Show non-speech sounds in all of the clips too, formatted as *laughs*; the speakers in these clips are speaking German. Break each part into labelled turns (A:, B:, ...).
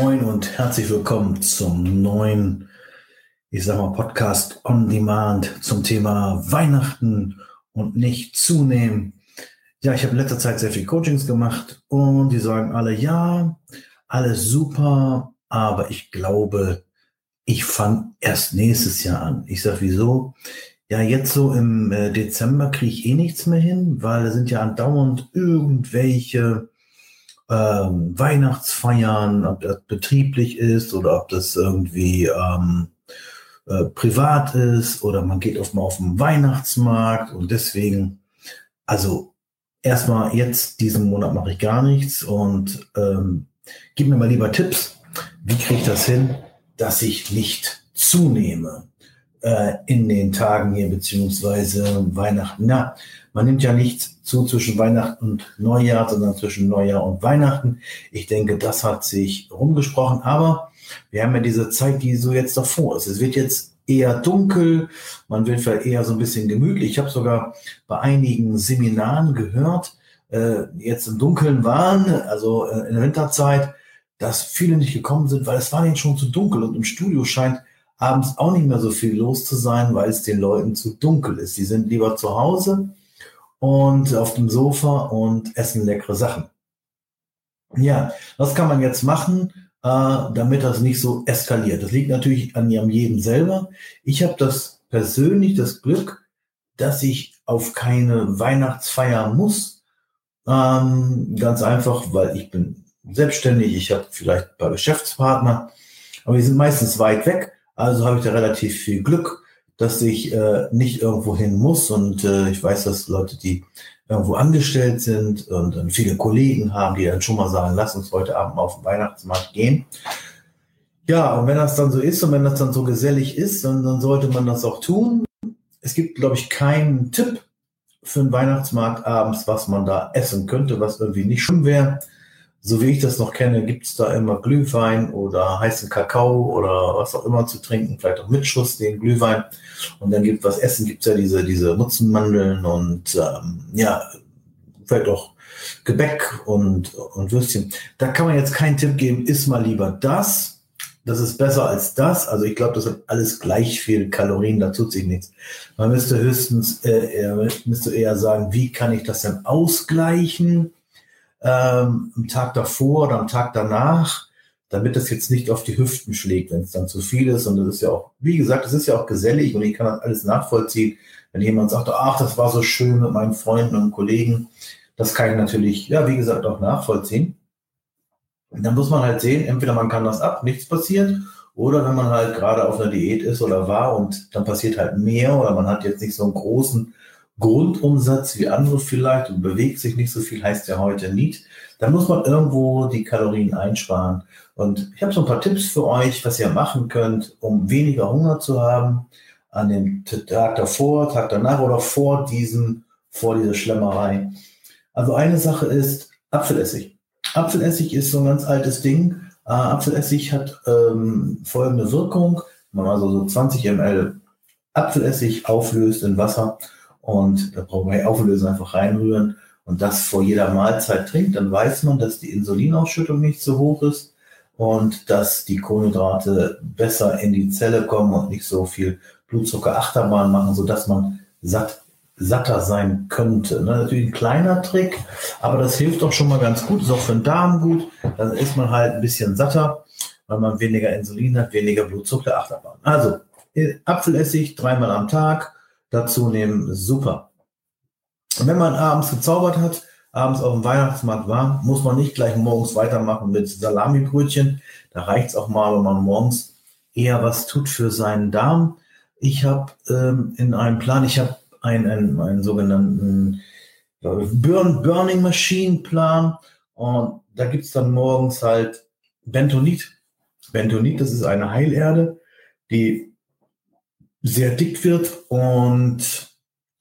A: Moin und herzlich willkommen zum neuen, ich sag mal, Podcast on Demand zum Thema Weihnachten und nicht zunehmen. Ja, ich habe in letzter Zeit sehr viel Coachings gemacht und die sagen alle, ja, alles super, aber ich glaube, ich fange erst nächstes Jahr an. Ich sag, wieso? Ja, jetzt so im äh, Dezember kriege ich eh nichts mehr hin, weil da sind ja andauernd irgendwelche ähm, Weihnachtsfeiern, ob das betrieblich ist oder ob das irgendwie ähm, äh, privat ist oder man geht oft mal auf den Weihnachtsmarkt und deswegen, also erstmal jetzt diesen Monat mache ich gar nichts und ähm, gib mir mal lieber Tipps, wie kriege ich das hin, dass ich nicht zunehme äh, in den Tagen hier beziehungsweise Weihnachten. Ja, man nimmt ja nicht zu zwischen Weihnachten und Neujahr, sondern zwischen Neujahr und Weihnachten. Ich denke, das hat sich rumgesprochen, aber wir haben ja diese Zeit, die so jetzt davor ist. Es wird jetzt eher dunkel, man wird vielleicht eher so ein bisschen gemütlich. Ich habe sogar bei einigen Seminaren gehört, äh, jetzt im Dunkeln waren, also äh, in der Winterzeit, dass viele nicht gekommen sind, weil es war ihnen schon zu dunkel und im Studio scheint abends auch nicht mehr so viel los zu sein, weil es den Leuten zu dunkel ist. Sie sind lieber zu Hause und auf dem Sofa und essen leckere Sachen. Ja, was kann man jetzt machen, äh, damit das nicht so eskaliert? Das liegt natürlich an jedem selber. Ich habe das persönlich das Glück, dass ich auf keine Weihnachtsfeier muss. Ähm, ganz einfach, weil ich bin selbstständig, ich habe vielleicht ein paar Geschäftspartner, aber die sind meistens weit weg. Also habe ich da relativ viel Glück dass ich äh, nicht irgendwo hin muss. Und äh, ich weiß, dass Leute, die irgendwo angestellt sind und dann viele Kollegen haben, die dann schon mal sagen, lass uns heute Abend mal auf den Weihnachtsmarkt gehen. Ja, und wenn das dann so ist und wenn das dann so gesellig ist, dann, dann sollte man das auch tun. Es gibt, glaube ich, keinen Tipp für einen Weihnachtsmarkt abends, was man da essen könnte, was irgendwie nicht schlimm wäre so wie ich das noch kenne, gibt es da immer Glühwein oder heißen Kakao oder was auch immer zu trinken, vielleicht auch mit Schuss den Glühwein. Und dann gibt was Essen, gibt es ja diese, diese Nutzenmandeln und ähm, ja, vielleicht auch Gebäck und, und Würstchen. Da kann man jetzt keinen Tipp geben, isst mal lieber das. Das ist besser als das. Also ich glaube, das hat alles gleich viel Kalorien, da tut sich nichts. Man müsste höchstens, äh, müsste eher sagen, wie kann ich das denn ausgleichen? Ähm, am Tag davor oder am Tag danach, damit das jetzt nicht auf die Hüften schlägt, wenn es dann zu viel ist. Und das ist ja auch, wie gesagt, das ist ja auch gesellig und ich kann das alles nachvollziehen. Wenn jemand sagt, ach, das war so schön mit meinen Freunden und Kollegen, das kann ich natürlich, ja, wie gesagt, auch nachvollziehen. Und dann muss man halt sehen, entweder man kann das ab, nichts passiert, oder wenn man halt gerade auf einer Diät ist oder war und dann passiert halt mehr oder man hat jetzt nicht so einen großen Grundumsatz wie andere vielleicht und bewegt sich nicht so viel, heißt ja heute nicht. Da muss man irgendwo die Kalorien einsparen. Und ich habe so ein paar Tipps für euch, was ihr machen könnt, um weniger Hunger zu haben an dem Tag davor, Tag danach oder vor diesem, vor dieser Schlemmerei. Also eine Sache ist Apfelessig. Apfelessig ist so ein ganz altes Ding. Äh, Apfelessig hat ähm, folgende Wirkung. Wenn man also so 20 ml Apfelessig auflöst in Wasser und da brauchen wir auflösen, einfach reinrühren und das vor jeder Mahlzeit trinkt, dann weiß man, dass die Insulinausschüttung nicht so hoch ist und dass die Kohlenhydrate besser in die Zelle kommen und nicht so viel Blutzucker-Achterbahn machen, sodass man satt, satter sein könnte. Ne? Natürlich ein kleiner Trick, aber das hilft doch schon mal ganz gut, ist auch für den Darm gut. Dann ist man halt ein bisschen satter, weil man weniger Insulin hat, weniger Blutzucker-Achterbahn. Also Apfelessig dreimal am Tag dazu nehmen, super. Wenn man abends gezaubert hat, abends auf dem Weihnachtsmarkt war, muss man nicht gleich morgens weitermachen mit Salamibrötchen. Da reicht es auch mal, wenn man morgens eher was tut für seinen Darm. Ich habe ähm, in einem Plan, ich habe einen, einen, einen sogenannten Burn, Burning Machine Plan und da gibt es dann morgens halt Bentonit. Bentonit, das ist eine Heilerde, die sehr dick wird und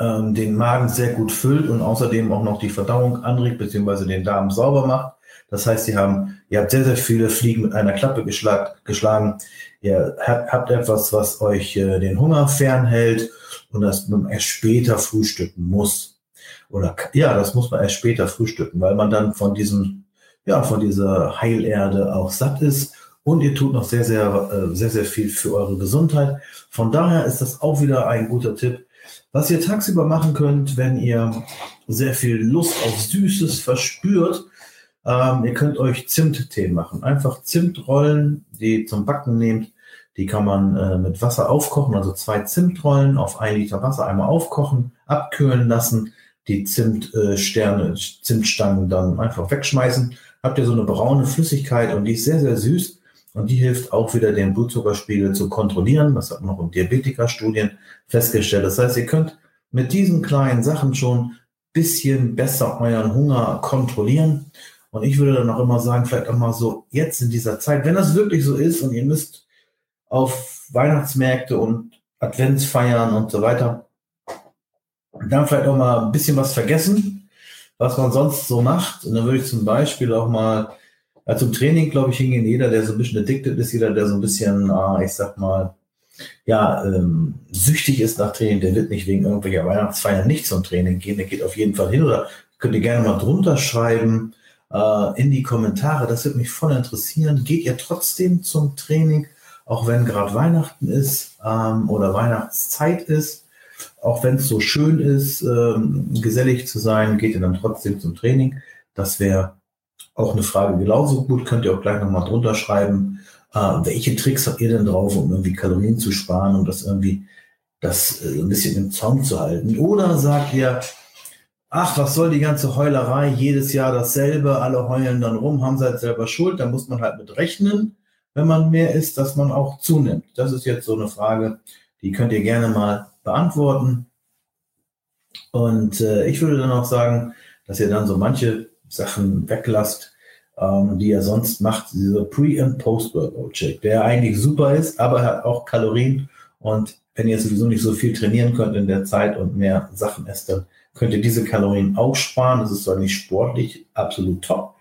A: ähm, den Magen sehr gut füllt und außerdem auch noch die Verdauung anregt bzw. den Darm sauber macht. Das heißt, Sie haben, ihr habt sehr, sehr viele Fliegen mit einer Klappe geschlag, geschlagen. Ihr habt etwas, was euch äh, den Hunger fernhält und das man erst später frühstücken muss. Oder ja, das muss man erst später frühstücken, weil man dann von diesem ja, von dieser Heilerde auch satt ist. Und ihr tut noch sehr, sehr, äh, sehr, sehr viel für eure Gesundheit. Von daher ist das auch wieder ein guter Tipp. Was ihr tagsüber machen könnt, wenn ihr sehr viel Lust auf Süßes verspürt, ähm, ihr könnt euch Zimttee machen. Einfach Zimtrollen, die zum Backen nehmt. Die kann man äh, mit Wasser aufkochen, also zwei Zimtrollen auf ein Liter Wasser einmal aufkochen, abkühlen lassen, die Zimtsterne, äh, Zimtstangen dann einfach wegschmeißen. Habt ihr so eine braune Flüssigkeit und die ist sehr, sehr süß. Und die hilft auch wieder, den Blutzuckerspiegel zu kontrollieren. Das hat man auch in Diabetikerstudien festgestellt. Das heißt, ihr könnt mit diesen kleinen Sachen schon bisschen besser euren Hunger kontrollieren. Und ich würde dann auch immer sagen, vielleicht auch mal so jetzt in dieser Zeit, wenn das wirklich so ist und ihr müsst auf Weihnachtsmärkte und Adventsfeiern und so weiter, dann vielleicht auch mal ein bisschen was vergessen, was man sonst so macht. Und dann würde ich zum Beispiel auch mal ja, zum Training, glaube ich, hingehen jeder, der so ein bisschen addicted ist, jeder, der so ein bisschen, ah, ich sag mal, ja, ähm, süchtig ist nach Training, der wird nicht wegen irgendwelcher Weihnachtsfeiern nicht zum Training gehen, der geht auf jeden Fall hin oder könnt ihr gerne mal drunter schreiben äh, in die Kommentare, das würde mich voll interessieren. Geht ihr trotzdem zum Training, auch wenn gerade Weihnachten ist ähm, oder Weihnachtszeit ist? Auch wenn es so schön ist, ähm, gesellig zu sein, geht ihr dann trotzdem zum Training? Das wäre auch eine Frage genauso gut, könnt ihr auch gleich nochmal drunter schreiben. Äh, welche Tricks habt ihr denn drauf, um irgendwie Kalorien zu sparen, um das irgendwie das äh, ein bisschen im Zaum zu halten? Oder sagt ihr, ach, was soll die ganze Heulerei, jedes Jahr dasselbe, alle heulen dann rum, haben seid selber schuld, da muss man halt mit rechnen, wenn man mehr isst, dass man auch zunimmt. Das ist jetzt so eine Frage, die könnt ihr gerne mal beantworten. Und äh, ich würde dann auch sagen, dass ihr dann so manche Sachen weglasst, ähm, die er sonst macht, dieser Pre- und Post-Workout-Check, der eigentlich super ist, aber hat auch Kalorien. Und wenn ihr sowieso nicht so viel trainieren könnt in der Zeit und mehr Sachen esst, dann könnt ihr diese Kalorien auch sparen. Das ist zwar nicht sportlich absolut top,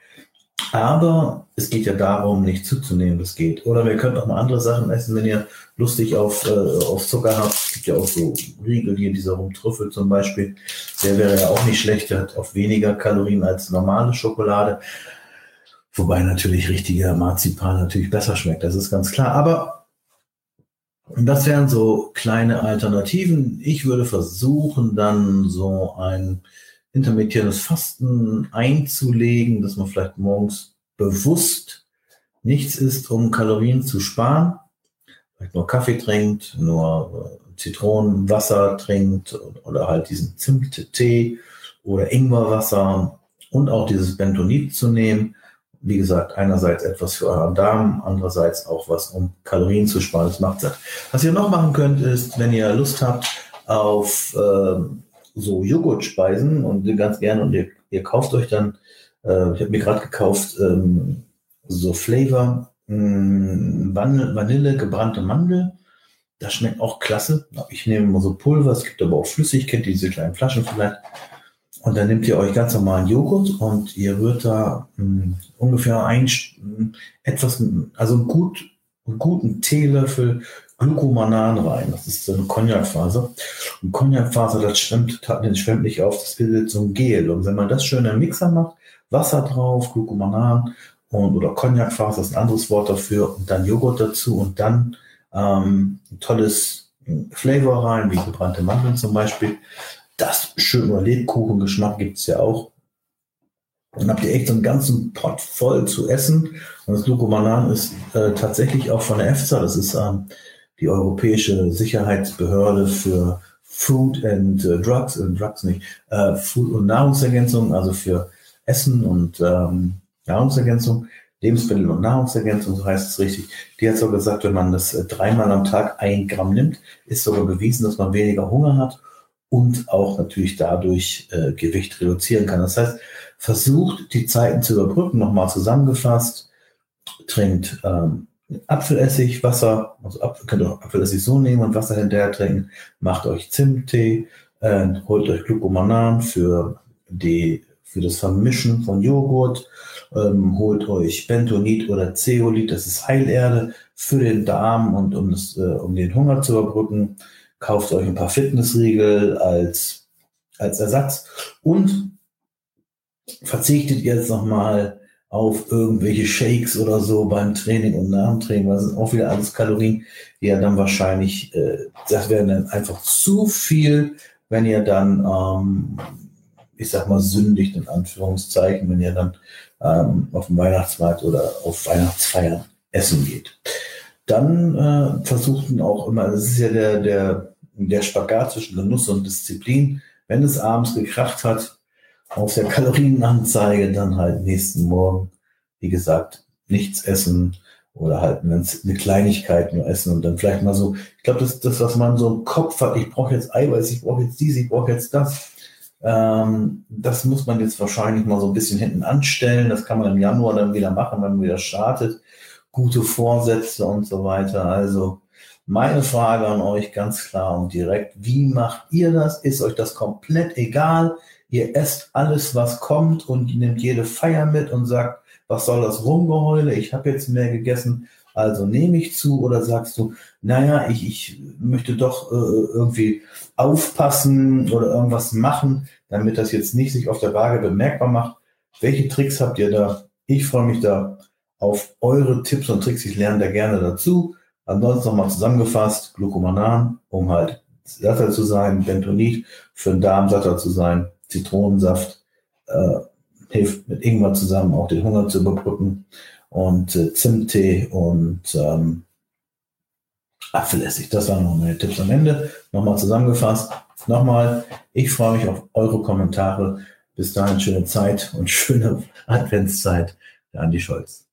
A: aber es geht ja darum, nicht zuzunehmen, das geht. Oder wir können auch mal andere Sachen essen, wenn ihr lustig auf, äh, auf Zucker habt. Es gibt ja auch so Riegel hier, dieser Rumtrüffel zum Beispiel. Der wäre ja auch nicht schlecht, der hat auch weniger Kalorien als normale Schokolade. Wobei natürlich richtiger Marzipan natürlich besser schmeckt, das ist ganz klar. Aber das wären so kleine Alternativen. Ich würde versuchen, dann so ein intermittierendes Fasten einzulegen, dass man vielleicht morgens bewusst nichts isst, um Kalorien zu sparen. Vielleicht nur Kaffee trinkt, nur äh, Zitronenwasser trinkt oder halt diesen Zimttee oder Ingwerwasser und auch dieses Bentonit zu nehmen. Wie gesagt, einerseits etwas für euren Darm, andererseits auch was, um Kalorien zu sparen. Das macht satt. Was ihr noch machen könnt, ist, wenn ihr Lust habt auf äh, so Joghurtspeisen und ganz gerne und ihr, ihr kauft euch dann, äh, ich habe mir gerade gekauft, ähm, so Flavor, mh, hm, Vanille, gebrannte Mandel. Das schmeckt auch klasse. Ich nehme immer so Pulver, es gibt aber auch flüssig, kennt ihr diese kleinen Flaschen vielleicht. Und dann nehmt ihr euch ganz normalen Joghurt und ihr rührt da mh, hm, ungefähr ein, mh, etwas, also gut, einen guten Teelöffel Glucomanan rein. Das ist so eine Cognacfaser. Und Cognacfaser, das schwemmt, das schwemmt nicht auf, das bildet so ein Gel. Und wenn man das schön im Mixer macht, Wasser drauf, Glucomanan und, oder Cognacfaser ist ein anderes Wort dafür und dann Joghurt dazu und dann ähm, ein tolles Flavor rein, wie gebrannte Mandeln zum Beispiel. Das schön oder Lebkuchengeschmack gibt es ja auch. Dann habt ihr echt so einen ganzen Pot voll zu essen. Und das Glucomanan ist äh, tatsächlich auch von der EFSA, das ist ähm, die Europäische Sicherheitsbehörde für Food and uh, Drugs, äh, Drugs nicht, äh, Food und Nahrungsergänzung, also für Essen und ähm, Nahrungsergänzung, Lebensmittel und Nahrungsergänzung, so heißt es richtig. Die hat sogar gesagt, wenn man das äh, dreimal am Tag ein Gramm nimmt, ist sogar bewiesen, dass man weniger Hunger hat und auch natürlich dadurch äh, Gewicht reduzieren kann. Das heißt, versucht die Zeiten zu überbrücken, nochmal zusammengefasst, trinkt ähm, Apfelessig, Wasser, also Apfel, könnt ihr auch Apfelessig so nehmen und Wasser hinterher trinken. Macht euch Zimttee, äh, holt euch Glucomanan für die, für das Vermischen von Joghurt, ähm, holt euch Bentonit oder Zeolit, das ist Heilerde für den Darm und um, das, äh, um den Hunger zu überbrücken. Kauft euch ein paar Fitnessriegel als, als Ersatz und verzichtet jetzt nochmal auf irgendwelche Shakes oder so beim Training und nach dem Training. Das sind auch wieder alles Kalorien, die ja dann wahrscheinlich, äh, das wäre dann einfach zu viel, wenn ihr dann, ähm, ich sag mal, sündigt in Anführungszeichen, wenn ihr dann ähm, auf dem Weihnachtsmarkt oder auf Weihnachtsfeiern essen geht. Dann äh, versuchten auch immer, das ist ja der, der, der Spagat zwischen Genuss und Disziplin, wenn es abends gekracht hat, auf der Kalorienanzeige dann halt nächsten Morgen, wie gesagt, nichts essen oder halt eine Kleinigkeit nur essen und dann vielleicht mal so, ich glaube, das, das, was man so im Kopf hat, ich brauche jetzt Eiweiß, ich brauche jetzt dies, ich brauche jetzt das, ähm, das muss man jetzt wahrscheinlich mal so ein bisschen hinten anstellen. Das kann man im Januar dann wieder machen, wenn man wieder startet. Gute Vorsätze und so weiter. Also meine Frage an euch ganz klar und direkt, wie macht ihr das? Ist euch das komplett egal? Ihr esst alles, was kommt und nehmt jede Feier mit und sagt, was soll das Rumgeheule? Ich habe jetzt mehr gegessen, also nehme ich zu oder sagst du, naja, ich, ich möchte doch äh, irgendwie aufpassen oder irgendwas machen, damit das jetzt nicht sich auf der Waage bemerkbar macht. Welche Tricks habt ihr da? Ich freue mich da auf eure Tipps und Tricks. Ich lerne da gerne dazu. Ansonsten nochmal zusammengefasst, Glucomanan, um halt satter zu sein, Bentonit für den Darm satter zu sein, Zitronensaft äh, hilft mit Ingwer zusammen auch den Hunger zu überbrücken und äh, Zimttee und ähm, Apfelessig. Das waren noch meine Tipps am Ende. Nochmal zusammengefasst. Nochmal, ich freue mich auf eure Kommentare. Bis dahin schöne Zeit und *laughs* schöne Adventszeit. Der Andi Scholz.